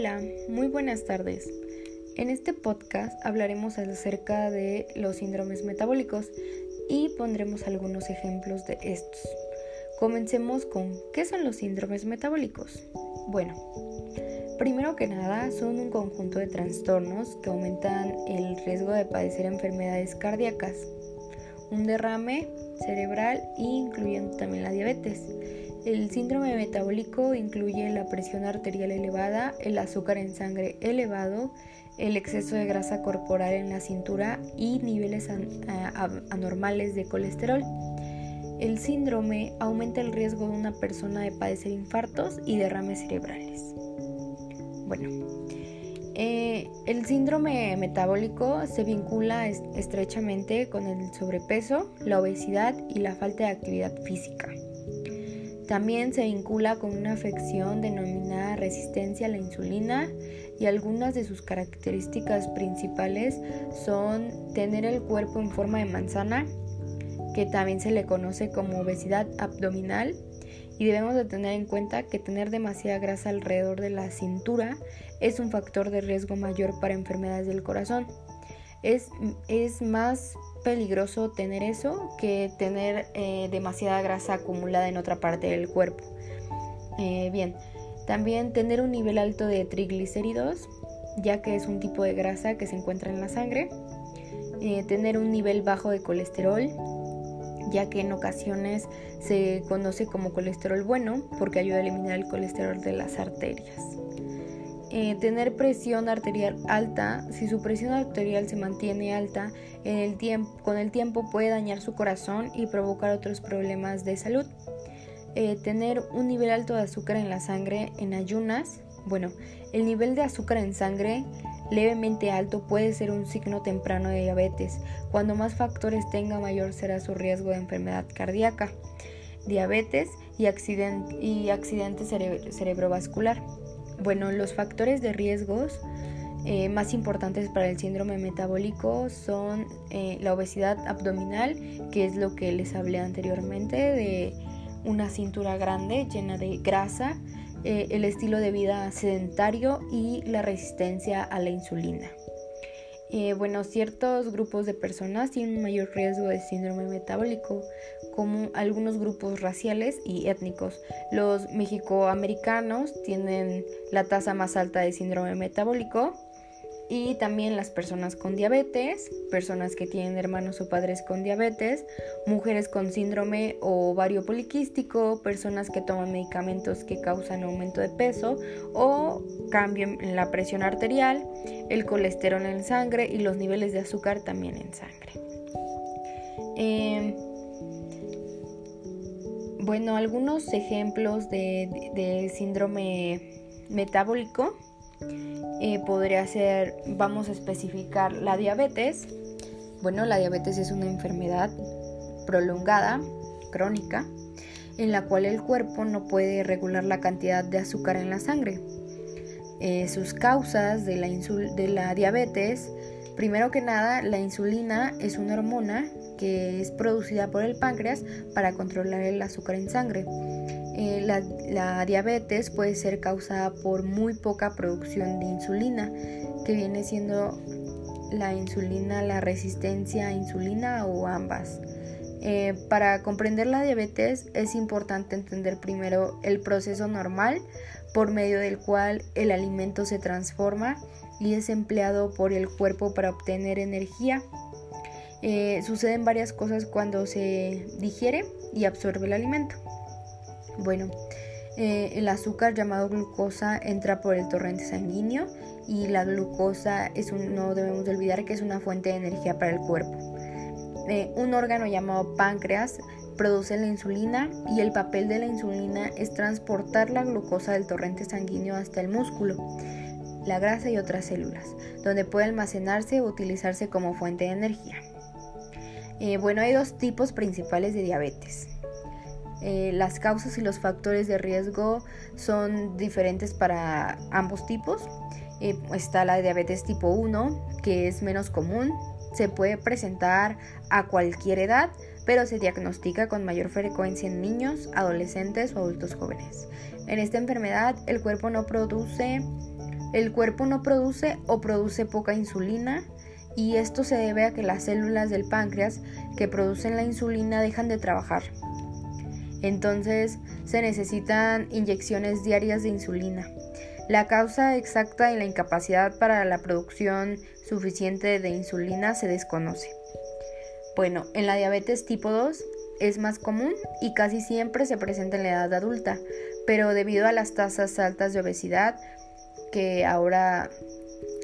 Hola, muy buenas tardes. En este podcast hablaremos acerca de los síndromes metabólicos y pondremos algunos ejemplos de estos. Comencemos con ¿qué son los síndromes metabólicos? Bueno, primero que nada son un conjunto de trastornos que aumentan el riesgo de padecer enfermedades cardíacas, un derrame cerebral e incluyendo también la diabetes el síndrome metabólico incluye la presión arterial elevada, el azúcar en sangre elevado, el exceso de grasa corporal en la cintura y niveles anormales de colesterol. El síndrome aumenta el riesgo de una persona de padecer infartos y derrames cerebrales. Bueno, eh, el síndrome metabólico se vincula estrechamente con el sobrepeso, la obesidad y la falta de actividad física. También se vincula con una afección denominada resistencia a la insulina y algunas de sus características principales son tener el cuerpo en forma de manzana, que también se le conoce como obesidad abdominal, y debemos de tener en cuenta que tener demasiada grasa alrededor de la cintura es un factor de riesgo mayor para enfermedades del corazón. Es, es más peligroso tener eso que tener eh, demasiada grasa acumulada en otra parte del cuerpo. Eh, bien, también tener un nivel alto de triglicéridos, ya que es un tipo de grasa que se encuentra en la sangre. Eh, tener un nivel bajo de colesterol, ya que en ocasiones se conoce como colesterol bueno porque ayuda a eliminar el colesterol de las arterias. Eh, tener presión arterial alta, si su presión arterial se mantiene alta, en el tiempo, con el tiempo puede dañar su corazón y provocar otros problemas de salud. Eh, tener un nivel alto de azúcar en la sangre en ayunas, bueno, el nivel de azúcar en sangre levemente alto puede ser un signo temprano de diabetes. Cuando más factores tenga, mayor será su riesgo de enfermedad cardíaca, diabetes y, accidente, y accidente cerebrovascular. Bueno, los factores de riesgos eh, más importantes para el síndrome metabólico son eh, la obesidad abdominal, que es lo que les hablé anteriormente, de una cintura grande llena de grasa, eh, el estilo de vida sedentario y la resistencia a la insulina. Bueno, ciertos grupos de personas tienen un mayor riesgo de síndrome metabólico, como algunos grupos raciales y étnicos. Los mexicoamericanos tienen la tasa más alta de síndrome metabólico, y también las personas con diabetes, personas que tienen hermanos o padres con diabetes, mujeres con síndrome o ovario poliquístico, personas que toman medicamentos que causan aumento de peso o cambio en la presión arterial, el colesterol en sangre y los niveles de azúcar también en sangre. Em, bueno, algunos ejemplos de síndrome metabólico eh, podría ser, vamos a especificar la diabetes. Bueno, la diabetes es una enfermedad prolongada, crónica, en la cual el cuerpo no puede regular la cantidad de azúcar en la sangre. Eh, sus causas de la, de la diabetes, primero que nada, la insulina es una hormona que es producida por el páncreas para controlar el azúcar en sangre. Eh, la, diabetes puede ser causada por muy poca producción de insulina, que viene siendo la insulina, la resistencia a insulina o ambas. Eh, para comprender la diabetes es importante entender primero el proceso normal por medio del cual el alimento se transforma y es empleado por el cuerpo para obtener energía. Eh, suceden varias cosas cuando se digiere y absorbe el alimento. Bueno, eh, el azúcar llamado glucosa entra por el torrente sanguíneo y la glucosa es un, no debemos olvidar que es una fuente de energía para el cuerpo. Eh, un órgano llamado páncreas produce la insulina y el papel de la insulina es transportar la glucosa del torrente sanguíneo hasta el músculo, la grasa y otras células, donde puede almacenarse o utilizarse como fuente de energía. Eh, bueno, hay dos tipos principales de diabetes. Eh, las causas y los factores de riesgo son diferentes para ambos tipos. Eh, está la diabetes tipo 1, que es menos común, se puede presentar a cualquier edad, pero se diagnostica con mayor frecuencia en niños, adolescentes o adultos jóvenes. En esta enfermedad el cuerpo no produce El cuerpo no produce o produce poca insulina y esto se debe a que las células del páncreas que producen la insulina dejan de trabajar. Entonces se necesitan inyecciones diarias de insulina. La causa exacta de la incapacidad para la producción suficiente de insulina se desconoce. Bueno, en la diabetes tipo 2 es más común y casi siempre se presenta en la edad adulta, pero debido a las tasas altas de obesidad que ahora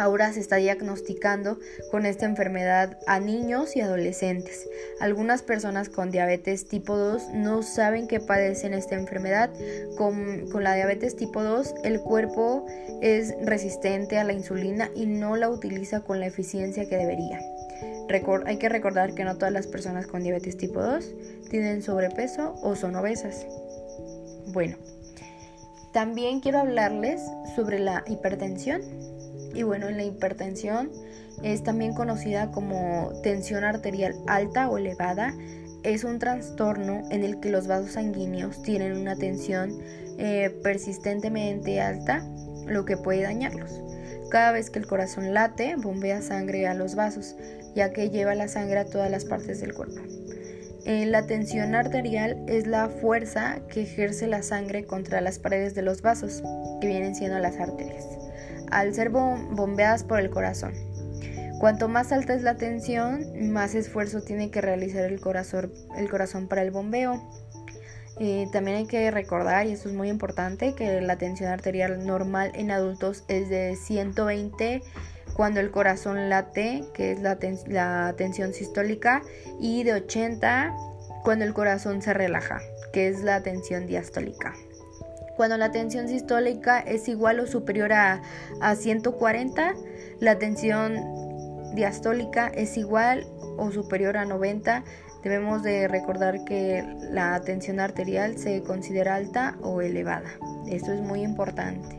Ahora se está diagnosticando con esta enfermedad a niños y adolescentes. Algunas personas con diabetes tipo 2 no saben que padecen esta enfermedad. Con, la diabetes tipo 2 el cuerpo es resistente a la insulina y no la utiliza con la eficiencia que debería. hay que recordar que no todas las personas con diabetes tipo 2 tienen sobrepeso o son obesas. Bueno, también quiero hablarles sobre la hipertensión y bueno, la hipertensión es también conocida como tensión arterial alta o elevada. Es un trastorno en el que los vasos sanguíneos tienen una tensión eh, persistentemente alta, lo que puede dañarlos. Cada vez que el corazón late, bombea sangre a los vasos, ya que lleva la sangre a todas las partes del cuerpo. Eh, la tensión arterial es la fuerza que ejerce la sangre contra las paredes de los vasos, que vienen siendo las arterias al ser bombeadas por el corazón. Cuanto más alta es la tensión, más esfuerzo tiene que realizar el corazón, para el bombeo. Eh, también hay que recordar, y esto es muy importante, que la tensión arterial normal en adultos es de 120 cuando el corazón late, que es la, tensión sistólica, y de 80 cuando el corazón se relaja, que es la tensión diastólica. Cuando la tensión sistólica es igual o superior a, 140, la tensión diastólica es igual o superior a 90. Debemos de recordar que la tensión arterial se considera alta o elevada. Esto es muy importante.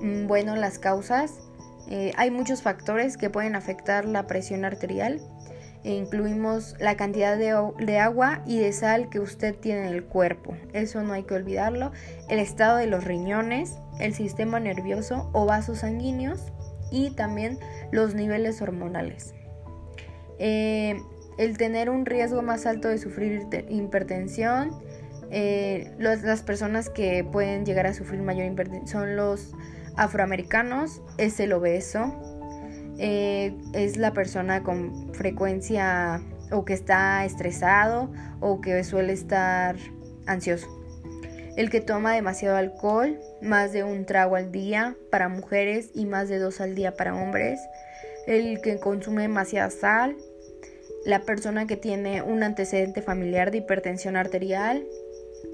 Mm, bueno, las causas. Eh, hay muchos factores que pueden afectar la presión arterial. E incluimos la cantidad de, agua y de sal que usted tiene en el cuerpo. Eso no hay que olvidarlo. El estado de los riñones, el sistema nervioso o vasos sanguíneos y también los niveles hormonales. Eh, el tener un riesgo más alto de sufrir hipertensión, eh, las personas que pueden llegar a sufrir mayor hipertensión son los afroamericanos, es el obeso, eh, es la persona con frecuencia o que está estresado o que suele estar ansioso. El que toma demasiado alcohol, más de un trago al día para mujeres y más de dos al día para hombres. El que consume demasiada sal. La persona que tiene un antecedente familiar de hipertensión arterial.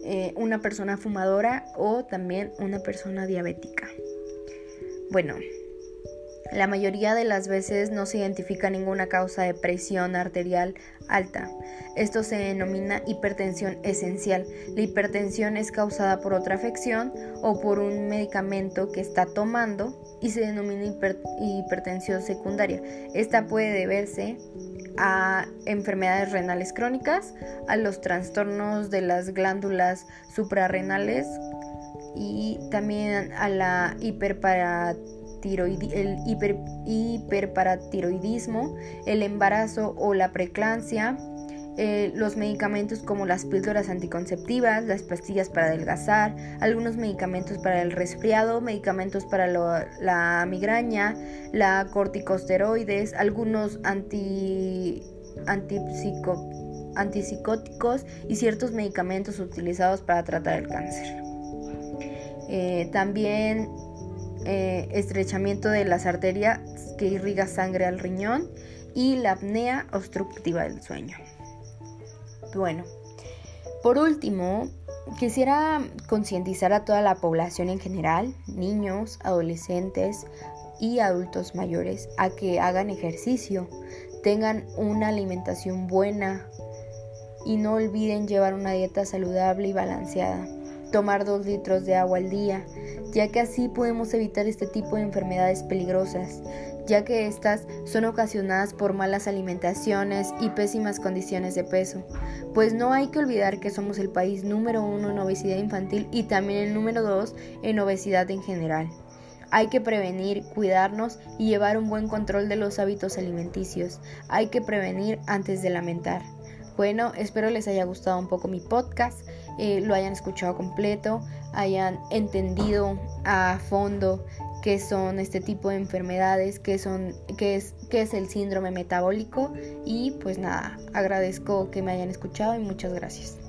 Eh, una persona fumadora o también una persona diabética. Bueno, la mayoría de las veces no se identifica ninguna causa de presión arterial alta. Esto se denomina hipertensión esencial. La hipertensión es causada por otra afección o por un medicamento que está tomando y se denomina hipertensión secundaria. Esta puede deberse a enfermedades renales crónicas, a los trastornos de las glándulas suprarrenales y también a la el hiperparatiroidismo, el embarazo o la preclancia, eh, los medicamentos como las píldoras anticonceptivas, las pastillas para adelgazar, algunos medicamentos para el resfriado, medicamentos para la migraña, la corticosteroides, algunos anti, antipsicóticos y ciertos medicamentos utilizados para tratar el cáncer. Eh, también eh, estrechamiento de las arterias que irriga sangre al riñón y la apnea obstructiva del sueño. Bueno, por último, quisiera concientizar a toda la población en general, niños, adolescentes y adultos mayores, a que hagan ejercicio, tengan una alimentación buena y no olviden llevar una dieta saludable y balanceada tomar 2 litros de agua al día, ya que así podemos evitar este tipo de enfermedades peligrosas, ya que estas son ocasionadas por malas alimentaciones y pésimas condiciones de peso. Pues no hay que olvidar que somos el país número uno en obesidad infantil y también el número dos en obesidad en general. Hay que prevenir, cuidarnos y llevar un buen control de los hábitos alimenticios. Hay que prevenir antes de lamentar. Bueno, espero les haya gustado un poco mi podcast, eh, lo hayan escuchado completo, hayan entendido a fondo qué son este tipo de enfermedades, qué, son, qué, es, qué es el síndrome metabólico y pues nada, agradezco que me hayan escuchado y muchas gracias.